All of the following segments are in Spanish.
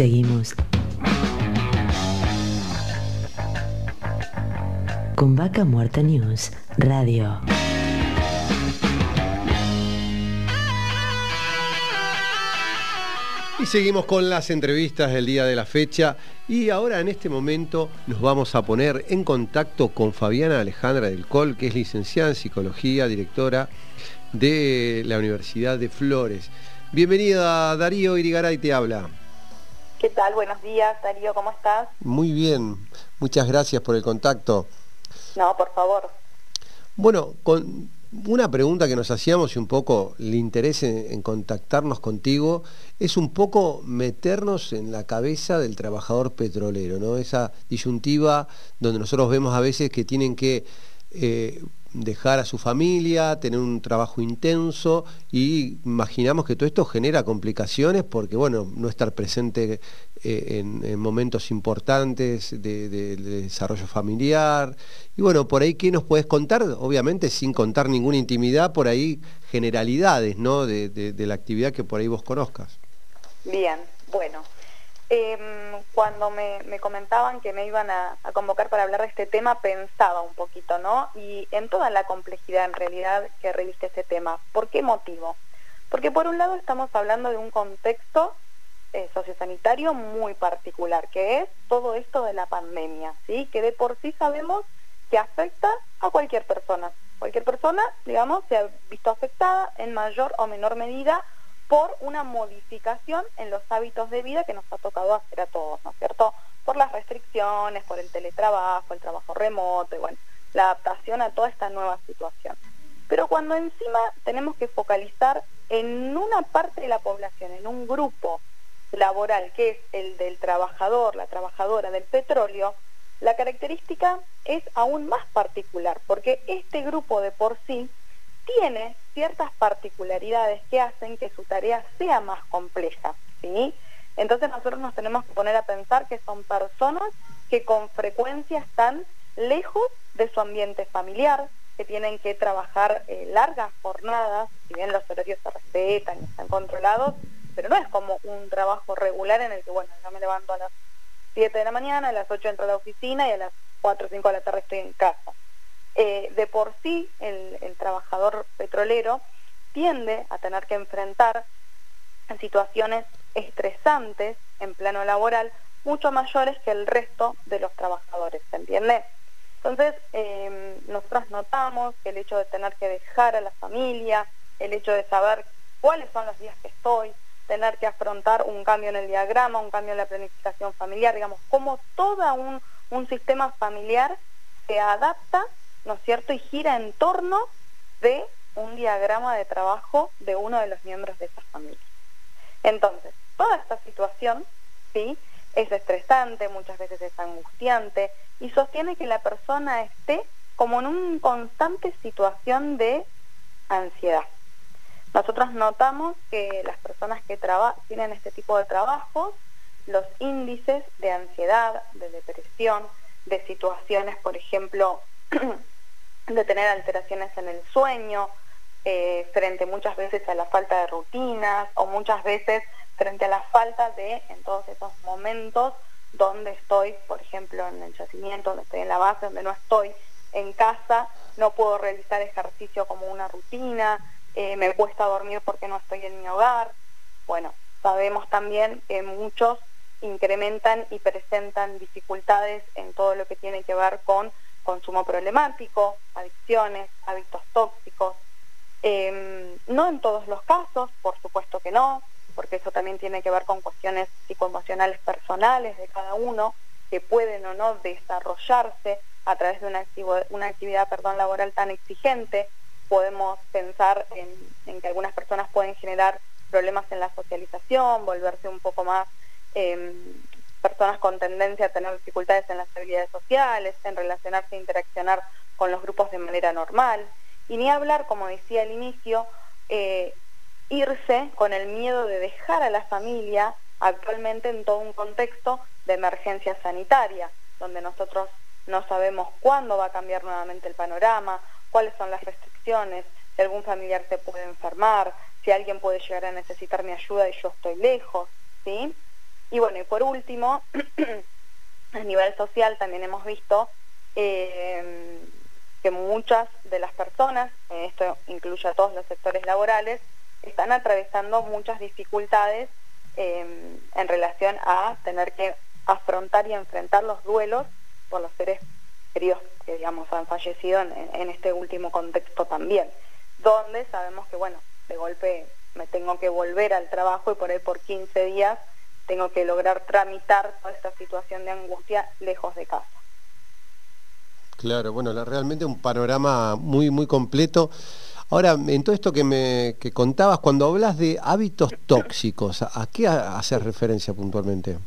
Seguimos con Vaca Muerta News Radio. Y seguimos con las entrevistas del día de la fecha y ahora en este momento nos vamos a poner en contacto con Fabiana Alejandra del Col, que es licenciada en psicología, directora de la Universidad de Flores. Bienvenida Darío Irigaray te habla. ¿Qué tal? Buenos días, Darío, ¿cómo estás? Muy bien, muchas gracias por el contacto. No, por favor. Bueno, con una pregunta que nos hacíamos y un poco el interés en, contactarnos contigo es un poco meternos en la cabeza del trabajador petrolero, ¿no? Esa disyuntiva donde nosotros vemos a veces que tienen que eh, dejar a su familia, tener un trabajo intenso y imaginamos que todo esto genera complicaciones porque, bueno, no estar presente eh, en, momentos importantes de, desarrollo familiar. Y bueno, por ahí, ¿qué nos puedes contar? Obviamente sin contar ninguna intimidad, por ahí generalidades, ¿no? de la actividad que por ahí vos conozcas. Bien, bueno. Em, cuando me, comentaban que me iban a, convocar para hablar de este tema, pensaba un poquito, ¿no? Y en toda la complejidad en realidad que reviste ese tema. ¿Por qué motivo? Porque por un lado estamos hablando de un contexto eh, sociosanitario muy particular, que es todo esto de la pandemia, ¿sí? Que de por sí sabemos que afecta a cualquier persona. Cualquier persona, digamos, se ha visto afectada en mayor o menor medida por una modificación en los hábitos de vida que nos ha tocado hacer a todos, ¿no es cierto? Por las restricciones, por el teletrabajo, el trabajo remoto, y bueno, la adaptación a toda esta nueva situación. Pero cuando encima tenemos que focalizar en una parte de la población, en un grupo laboral, que es el del trabajador, la trabajadora del petróleo, la característica es aún más particular, porque este grupo de por sí tiene ciertas particularidades que hacen que su tarea sea más compleja, ¿sí? Entonces nosotros nos tenemos que poner a pensar que son personas que con frecuencia están lejos de su ambiente familiar, que tienen que trabajar eh, largas jornadas, si bien los horarios se respetan están controlados, pero no es como un trabajo regular en el que, bueno, yo me levanto a las 7 de la mañana, a las 8 entro a la oficina y a las 4 o 5 de la tarde estoy en casa. Eh, de por sí el, trabajador petrolero tiende a tener que enfrentar situaciones estresantes en plano laboral mucho mayores que el resto de los trabajadores, ¿se entiende? Entonces, em, nosotros notamos que el hecho de tener que dejar a la familia, el hecho de saber cuáles son los días que estoy, tener que afrontar un cambio en el diagrama, un cambio en la planificación familiar, digamos, como todo un sistema familiar se adapta ¿no es cierto? Y gira en torno de un diagrama de trabajo de uno de los miembros de esa familia. Entonces, toda esta situación, ¿sí? Es estresante, muchas veces es angustiante y sostiene que la persona esté como en una constante situación de ansiedad. Nosotros notamos que las personas que tienen este tipo de trabajos, los índices de ansiedad, de depresión, de situaciones, por ejemplo, de tener alteraciones en el sueño, eh, frente muchas veces a la falta de rutinas o muchas veces frente a la falta de, en todos esos momentos donde estoy, por ejemplo, en el yacimiento, donde estoy en la base, donde no estoy en casa, no puedo realizar ejercicio como una rutina, eh, me cuesta dormir porque no estoy en mi hogar. Bueno, sabemos también que muchos incrementan y presentan dificultades en todo lo que tiene que ver con consumo problemático, adicciones, hábitos tóxicos. Em, no en todos los casos, por supuesto que no, porque eso también tiene que ver con cuestiones psicoemocionales personales de cada uno, que pueden o no desarrollarse a través de una, una actividad perdón, laboral tan exigente. Podemos pensar en, que algunas personas pueden generar problemas en la socialización, volverse un poco más eh, personas con tendencia a tener dificultades en las habilidades sociales, en relacionarse e interaccionar con los grupos de manera normal. Y ni hablar, como decía al inicio, eh, irse con el miedo de dejar a la familia actualmente en todo un contexto de emergencia sanitaria, donde nosotros no sabemos cuándo va a cambiar nuevamente el panorama, cuáles son las restricciones, si algún familiar se puede enfermar, si alguien puede llegar a necesitar mi ayuda y yo estoy lejos, ¿sí? Y bueno, y por último, a nivel social también hemos visto eh, que muchas de las personas, esto incluye a todos los sectores laborales, están atravesando muchas dificultades eh, en relación a tener que afrontar y enfrentar los duelos por los seres queridos que digamos han fallecido en, este último contexto también, donde sabemos que bueno, de golpe me tengo que volver al trabajo y por ahí por 15 días tengo que lograr tramitar toda esta situación de angustia lejos de casa. Claro, bueno, realmente un panorama muy, muy completo. Ahora, en todo esto que me contabas, cuando hablas de hábitos tóxicos, ¿a qué haces referencia puntualmente?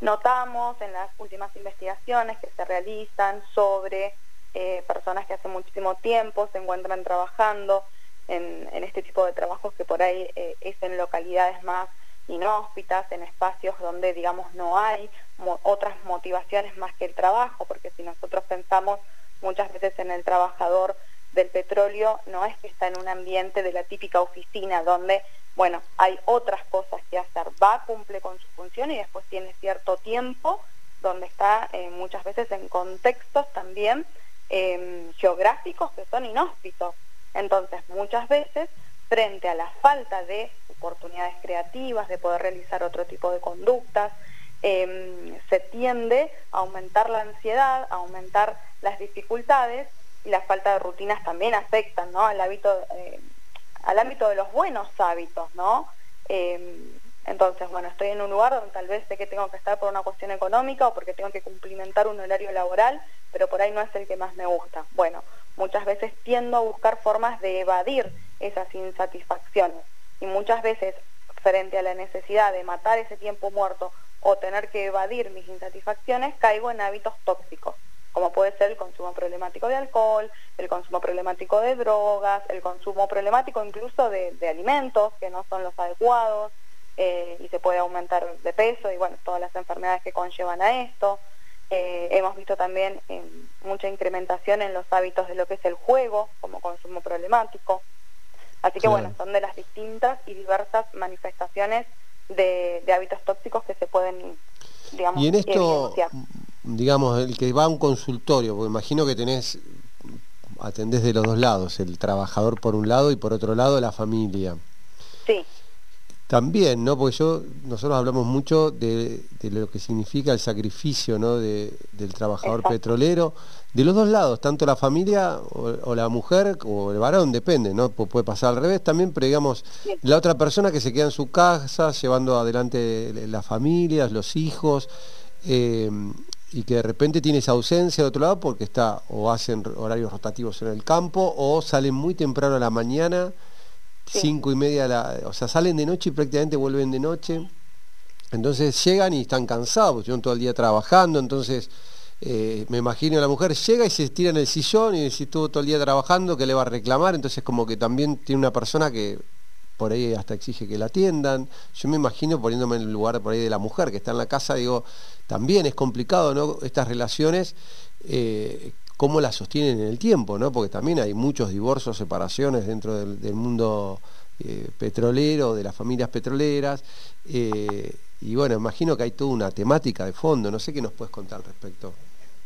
Notamos en las últimas investigaciones que se realizan sobre eh, personas que hace muchísimo tiempo se encuentran trabajando en, este tipo de trabajos que por ahí eh, es en localidades más inhóspitas, en espacios donde, digamos, no hay otras motivaciones más que el trabajo, porque si nosotros pensamos muchas veces en el trabajador del petróleo, no es que está en un ambiente de la típica oficina donde, bueno, hay otras cosas que hacer, va, cumple con su función y después tiene cierto tiempo donde está eh, muchas veces en contextos también em, geográficos que son inhóspitos. Entonces, muchas veces, frente a la falta de oportunidades creativas, de poder realizar otro tipo de conductas, em, se tiende a aumentar la ansiedad, a aumentar las dificultades y la falta de rutinas también afectan ¿no? al, hábito, eh, al ámbito de los buenos hábitos, ¿no? Em, entonces, bueno, estoy en un lugar donde tal vez sé que tengo que estar por una cuestión económica o porque tengo que cumplimentar un horario laboral, pero por ahí no es el que más me gusta. Bueno, muchas veces tiendo a buscar formas de evadir esas insatisfacciones y muchas veces frente a la necesidad de matar ese tiempo muerto o tener que evadir mis insatisfacciones, caigo en hábitos tóxicos, como puede ser el consumo problemático de alcohol, el consumo problemático de drogas, el consumo problemático incluso de, alimentos que no son los adecuados eh, y se puede aumentar de peso y bueno, todas las enfermedades que conllevan a esto. Eh, hemos visto también eh, mucha incrementación en los hábitos de lo que es el juego como consumo problemático. Así que bueno, son de las distintas y diversas manifestaciones de, hábitos tóxicos que se pueden, digamos, Y en esto, digamos, el que va a un consultorio, porque imagino que tenés, atendés de los dos lados, el trabajador por un lado y por otro lado la familia. Sí. También, ¿no? Porque yo, nosotros hablamos mucho de, lo que significa el sacrificio ¿no? del trabajador petrolero, de los dos lados, tanto la familia o, la mujer o el varón, depende, ¿no? puede pasar al revés también, pero digamos, la otra persona que se queda en su casa llevando adelante las familias, los hijos, eh, y que de repente tiene esa ausencia de otro lado porque está o hacen horarios rotativos en el campo o salen muy temprano a la mañana cinco y media, la, o sea, salen de noche y prácticamente vuelven de noche. Entonces llegan y están cansados, llevan todo el día trabajando, entonces eh, me imagino la mujer llega y se estira en el sillón y si estuvo todo el día trabajando, que le va a reclamar? Entonces como que también tiene una persona que por ahí hasta exige que la atiendan. Yo me imagino poniéndome en el lugar por ahí de la mujer que está en la casa, digo, también es complicado, ¿no? Estas relaciones eh, cómo la sostienen en el tiempo, ¿no? Porque también hay muchos divorcios, separaciones dentro del, mundo eh, petrolero, de las familias petroleras. Eh, y bueno, imagino que hay toda una temática de fondo, no sé qué nos puedes contar al respecto.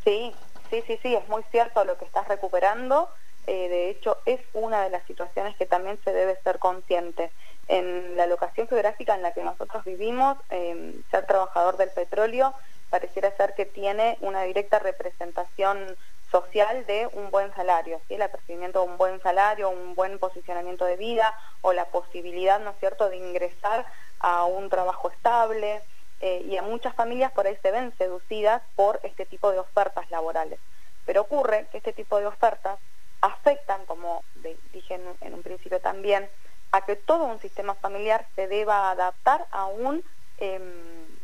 Sí, sí, sí, sí, es muy cierto lo que estás recuperando. Eh, de hecho, es una de las situaciones que también se debe ser consciente. En la locación geográfica en la que nosotros vivimos, ser trabajador del petróleo pareciera ser que tiene una directa representación social de un buen salario, ¿sí? el apercibimiento de un buen salario, un buen posicionamiento de vida o la posibilidad, ¿no es cierto?, de ingresar a un trabajo estable eh, y a muchas familias por ahí se ven seducidas por este tipo de ofertas laborales. Pero ocurre que este tipo de ofertas afectan, como dije en, un principio también, a que todo un sistema familiar se deba adaptar a un... Em,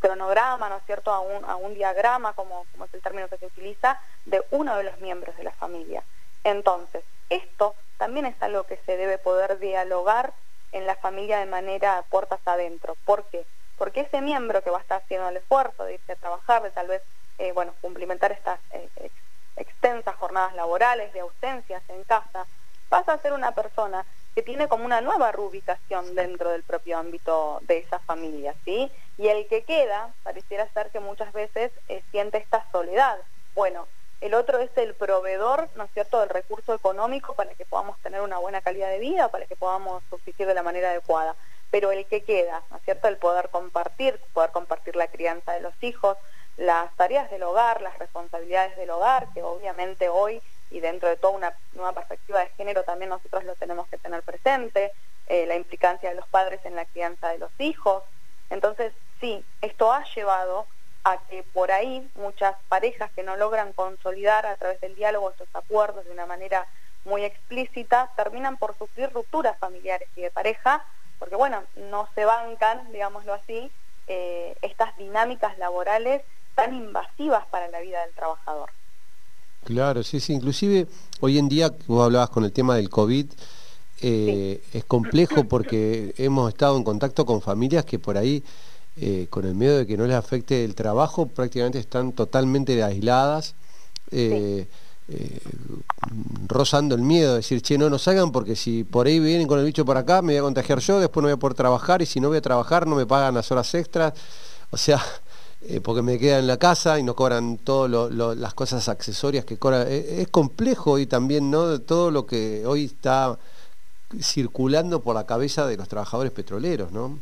cronograma, ¿no es cierto?, a un, a un diagrama, como, como es el término que se utiliza, de uno de los miembros de la familia. Entonces, esto también es algo que se debe poder dialogar en la familia de manera puertas adentro. ¿Por qué? Porque ese miembro que va a estar haciendo el esfuerzo de irse a trabajar, de tal vez, eh, bueno, cumplimentar estas eh, extensas jornadas laborales, de ausencias en casa, pasa a ser una persona que tiene como una nueva reubicación dentro del propio ámbito de esa familia, ¿sí? Y el que queda, pareciera ser que muchas veces eh, siente esta soledad. Bueno, el otro es el proveedor, ¿no es cierto?, del recurso económico para que podamos tener una buena calidad de vida, para que podamos subsistir de la manera adecuada. Pero el que queda, ¿no es cierto?, el poder compartir, poder compartir la crianza de los hijos, las tareas del hogar, las responsabilidades del hogar, que obviamente hoy y dentro de toda una nueva perspectiva de género también nosotros lo tenemos que tener presente, eh, la implicancia de los padres en la crianza de los hijos. Entonces, sí, esto ha llevado a que por ahí muchas parejas que no logran consolidar a través del diálogo estos acuerdos de una manera muy explícita, terminan por sufrir rupturas familiares y de pareja, porque bueno, no se bancan, digámoslo así, eh, estas dinámicas laborales tan invasivas para la vida del trabajador. Claro, sí, sí. Inclusive hoy en día, vos hablabas con el tema del COVID, eh, es complejo porque hemos estado en contacto con familias que por ahí, eh, con el miedo de que no les afecte el trabajo, prácticamente están totalmente aisladas, eh, rozando el miedo, decir, che, no nos salgan porque si por ahí vienen con el bicho por acá, me voy a contagiar yo, después no voy a poder trabajar y si no voy a trabajar no me pagan las horas extras. O sea, eh, porque me quedan en la casa y no cobran todas las cosas accesorias que cobran. Eh, es, complejo y también ¿no? todo lo que hoy está circulando por la cabeza de los trabajadores petroleros, ¿no?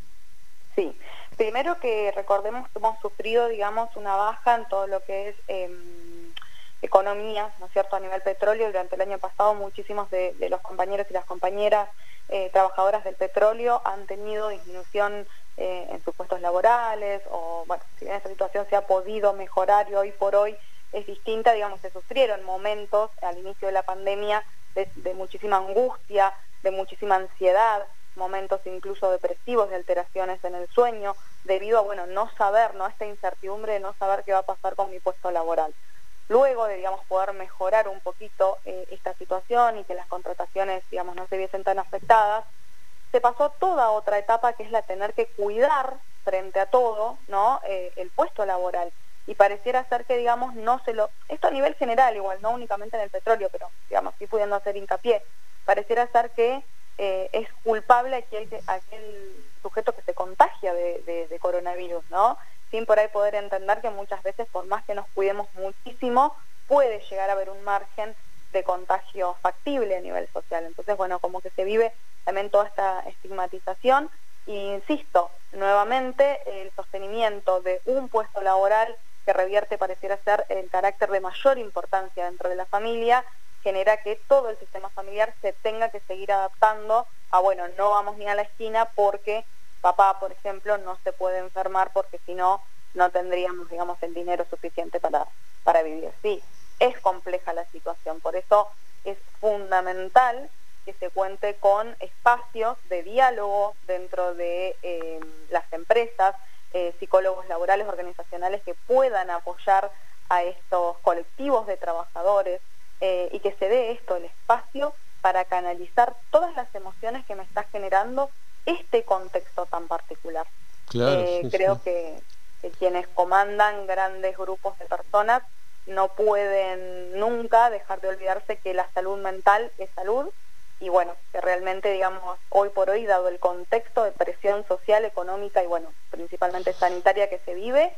Sí, primero que recordemos que hemos sufrido, digamos, una baja en todo lo que es em, economía, ¿no es cierto?, a nivel petróleo. Durante el año pasado muchísimos de, los compañeros y las compañeras eh, trabajadoras del petróleo han tenido disminución eh, en sus puestos laborales, o bueno, si bien esa situación se ha podido mejorar y hoy por hoy es distinta, digamos, se sufrieron momentos al inicio de la pandemia de, muchísima angustia, de muchísima ansiedad, momentos incluso depresivos, de alteraciones en el sueño, debido a, bueno, no saber, ¿no? Esta incertidumbre de no saber qué va a pasar con mi puesto laboral. Luego de, digamos, poder mejorar un poquito eh, esta situación y que las contrataciones, digamos, no se viesen tan afectadas, se pasó toda otra etapa que es la tener que cuidar frente a todo, ¿no? Eh, el puesto laboral. Y pareciera ser que, digamos, no se lo... Esto a nivel general igual, no únicamente en el petróleo, pero, digamos, sí pudiendo hacer hincapié. Pareciera ser que eh, es culpable aquel, sujeto que se contagia de, de coronavirus, ¿no? Sin por ahí poder entender que muchas veces, por más que nos cuidemos muchísimo, puede llegar a haber un margen de contagio factible a nivel social. Entonces, bueno, como que se vive también toda esta estigmatización. Y insisto, nuevamente, el sostenimiento de un puesto laboral que revierte, pareciera ser, el carácter de mayor importancia dentro de la familia, genera que todo el sistema familiar se tenga que seguir adaptando a, bueno, no vamos ni a la esquina porque papá, por ejemplo, no se puede enfermar porque si no, no tendríamos, digamos, el dinero suficiente para, para vivir. Sí, es compleja la situación, por eso es fundamental que se cuente con espacios de diálogo dentro de eh, las empresas, eh, psicólogos laborales, organizacionales que puedan apoyar a estos colectivos de trabajadores eh, y que se dé esto, el espacio para canalizar todas las emociones que me está generando este contexto tan particular. creo Que, que quienes comandan grandes grupos de personas no pueden nunca dejar de olvidarse que la salud mental es salud y bueno, que realmente, digamos, hoy por hoy, dado el contexto de presión social, económica y bueno, principalmente sanitaria que se vive,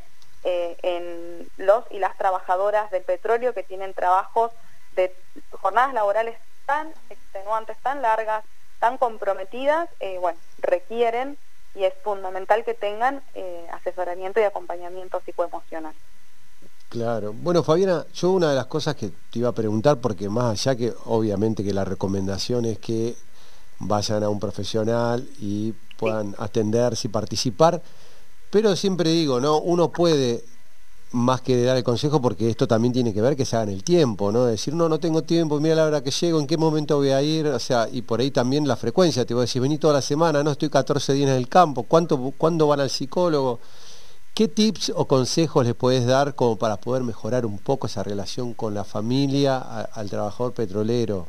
eh, en los y las trabajadoras del petróleo que tienen trabajos de jornadas laborales tan extenuantes, tan largas, tan comprometidas, eh, bueno, requieren y es fundamental que tengan eh, asesoramiento y acompañamiento psicoemocional. Claro. Bueno, Fabiana, yo una de las cosas que te iba a preguntar, porque más allá que obviamente que la recomendación es que vayan a un profesional y puedan atenderse y participar, pero siempre digo, ¿no? Uno puede más que dar el consejo porque esto también tiene que ver que se haga en el tiempo, ¿no? Decir, no, no tengo tiempo, mira la hora que llego, en qué momento voy a ir, o sea, y por ahí también la frecuencia, te voy a decir, vení toda la semana, no estoy 14 días en el campo, ¿cuánto, ¿cuándo van al psicólogo? ¿Qué tips o consejos le puedes dar como para poder mejorar un poco esa relación con la familia, al trabajador petrolero?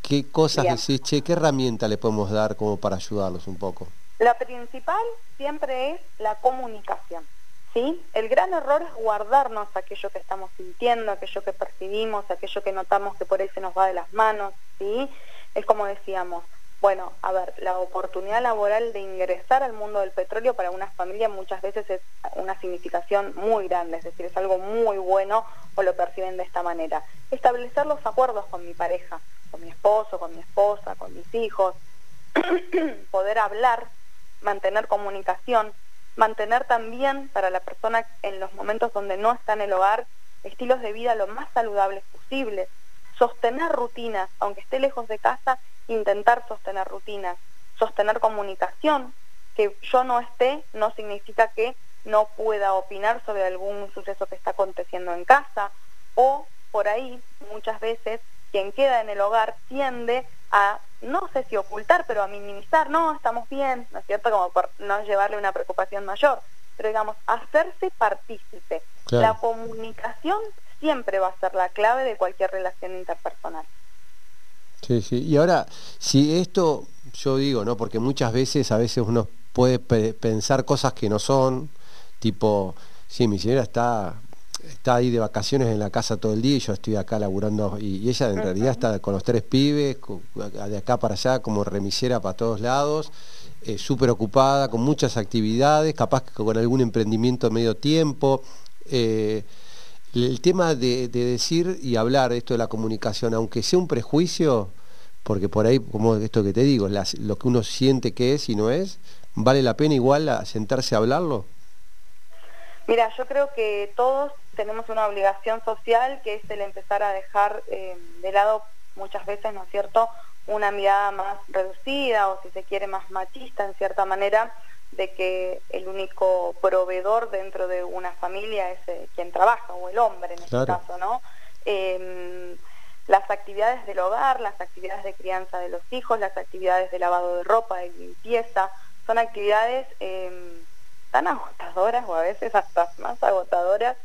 ¿Qué cosas decís, che, qué herramienta le podemos dar como para ayudarlos un poco? La principal siempre es la comunicación. ¿sí? El gran error es guardarnos aquello que estamos sintiendo, aquello que percibimos, aquello que notamos que por ahí se nos va de las manos. ¿sí? Es como decíamos, bueno, a ver, la oportunidad laboral de ingresar al mundo del petróleo para una familia muchas veces es una significación muy grande, es decir, es algo muy bueno o lo perciben de esta manera. Establecer los acuerdos con mi pareja, con mi esposo, con mi esposa, con mis hijos, poder hablar, mantener comunicación, mantener también para la persona en los momentos donde no está en el hogar estilos de vida lo más saludables posibles, sostener rutinas, aunque esté lejos de casa, intentar sostener rutinas, sostener comunicación, que yo no esté no significa que no pueda opinar sobre algún suceso que está aconteciendo en casa o por ahí muchas veces quien queda en el hogar tiende a, no sé si ocultar, pero a minimizar, no, estamos bien, ¿no es cierto? Como por no llevarle una preocupación mayor, pero digamos, hacerse partícipe. La comunicación siempre va a ser la clave de cualquier relación interpersonal. Sí, sí. Y ahora, si esto, yo digo, ¿no? Porque muchas veces, a veces uno puede pensar cosas que no son, tipo, sí, mi señora está, está ahí de vacaciones en la casa todo el día y yo estoy acá laburando, y, ella en realidad está con los tres pibes, de acá para allá, como remisera para todos lados, eh, súper ocupada, con muchas actividades, capaz que con algún emprendimiento a medio tiempo. Eh, el tema de, decir y hablar esto de la comunicación, aunque sea un prejuicio, porque por ahí, como esto que te digo, lo que uno siente que es y no es, ¿vale la pena igual sentarse a hablarlo? Mira, yo creo que todos tenemos una obligación social que es el empezar a dejar eh, de lado muchas veces, ¿no es cierto?, una mirada más reducida o si se quiere más machista en cierta manera de que el único proveedor dentro de una familia es eh, quien trabaja, o el hombre en este caso, ¿no? Em, las actividades del hogar, las actividades de crianza de los hijos, las actividades de lavado de ropa, de limpieza, son actividades em, tan agotadoras o a veces hasta más agotadoras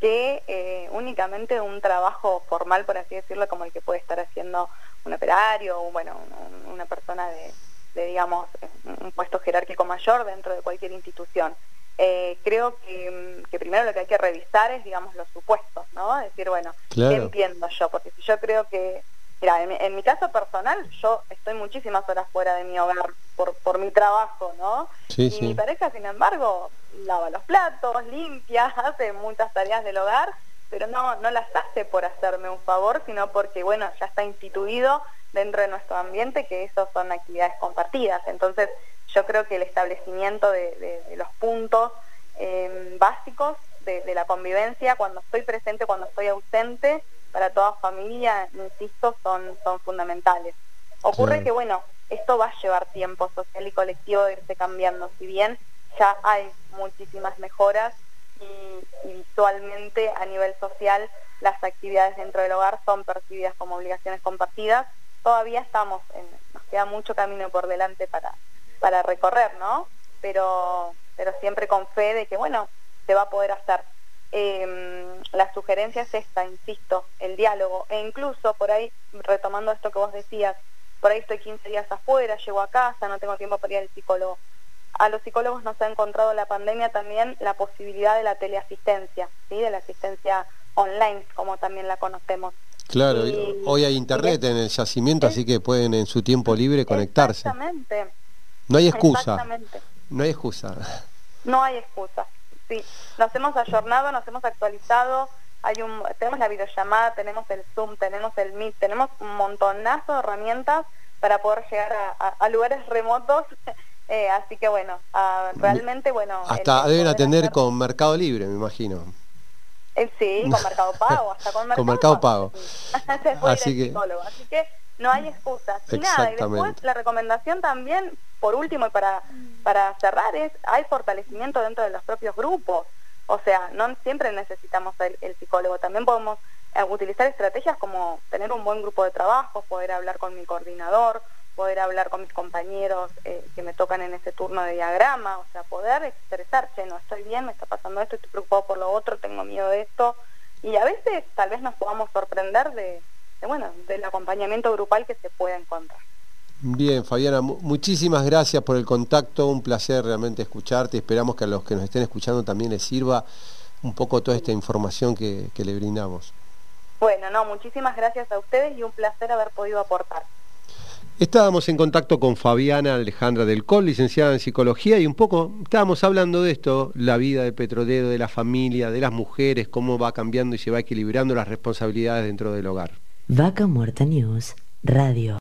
que eh, únicamente un trabajo formal, por así decirlo, como el que puede estar haciendo un operario o bueno, una persona de, de, digamos, un puesto jerárquico mayor dentro de cualquier institución. Eh, creo que, primero lo que hay que revisar es, digamos, los supuestos, ¿no? Decir, bueno, ¿qué entiendo yo? Porque si yo creo que, mira, en, mi caso personal, yo estoy muchísimas horas fuera de mi hogar por, por mi trabajo, ¿no? y mi pareja, sin embargo, lava los platos, limpia, hace muchas tareas del hogar, pero no, no las hace por hacerme un favor, sino porque, bueno, ya está instituido dentro de nuestro ambiente que eso son actividades compartidas. Entonces yo creo que el establecimiento de, los puntos em, básicos de, la convivencia, cuando estoy presente, cuando estoy ausente, para toda familia, insisto, son, son fundamentales. Ocurre que, bueno, esto va a llevar tiempo social y colectivo de irse cambiando, si bien ya hay muchísimas mejoras y, y visualmente a nivel social las actividades dentro del hogar son percibidas como obligaciones compartidas, todavía estamos, nos queda mucho camino por delante para, para recorrer, ¿no? Pero, pero siempre con fe de que, bueno, se va a poder hacer. Em, la sugerencia es esta, insisto, el diálogo. E incluso por ahí, retomando esto que vos decías, por ahí estoy 15 días afuera, llego a casa, no tengo tiempo para ir al psicólogo. A los psicólogos nos ha encontrado la pandemia también la posibilidad de la teleasistencia, ¿sí? de la asistencia online, como también la conocemos. Claro, hoy hay internet en el yacimiento, así que pueden en su tiempo libre conectarse. Exactamente. No hay excusa. No hay excusa. No hay excusa. Sí, nos hemos ayornado, nos hemos actualizado, hay un, tenemos la videollamada, tenemos el Zoom, tenemos el Meet, tenemos un montonazo de herramientas para poder llegar a, lugares remotos. Eh, así que bueno, realmente bueno. Hasta deben atender con Mercado Libre, me imagino. Eh, sí, con Mercado Pago, hasta con Mercado, con mercado Pago. así, que... así que no hay excusas. Y nada, y después la recomendación también, por último y para, para cerrar, es hay fortalecimiento dentro de los propios grupos. O sea, no siempre necesitamos el, el psicólogo, también podemos eh, utilizar estrategias como tener un buen grupo de trabajo, poder hablar con mi coordinador, poder hablar con mis compañeros eh, que me tocan en ese turno de diagrama, o sea, poder expresar, no estoy bien, me está pasando esto, estoy preocupado por lo otro, tengo miedo de esto, y a veces tal vez nos podamos sorprender de, bueno, del acompañamiento grupal que se puede encontrar. Bien, Fabiana, muchísimas gracias por el contacto, un placer realmente escucharte, esperamos que a los que nos estén escuchando también les sirva un poco toda esta información que, que le brindamos. Bueno, no, muchísimas gracias a ustedes y un placer haber podido aportar. Estábamos en contacto con Fabiana Alejandra del Col, licenciada en psicología, y un poco estábamos hablando de esto, la vida del petrolero, de la familia, de las mujeres, cómo va cambiando y se va equilibrando las responsabilidades dentro del hogar. Vaca Muerta News Radio.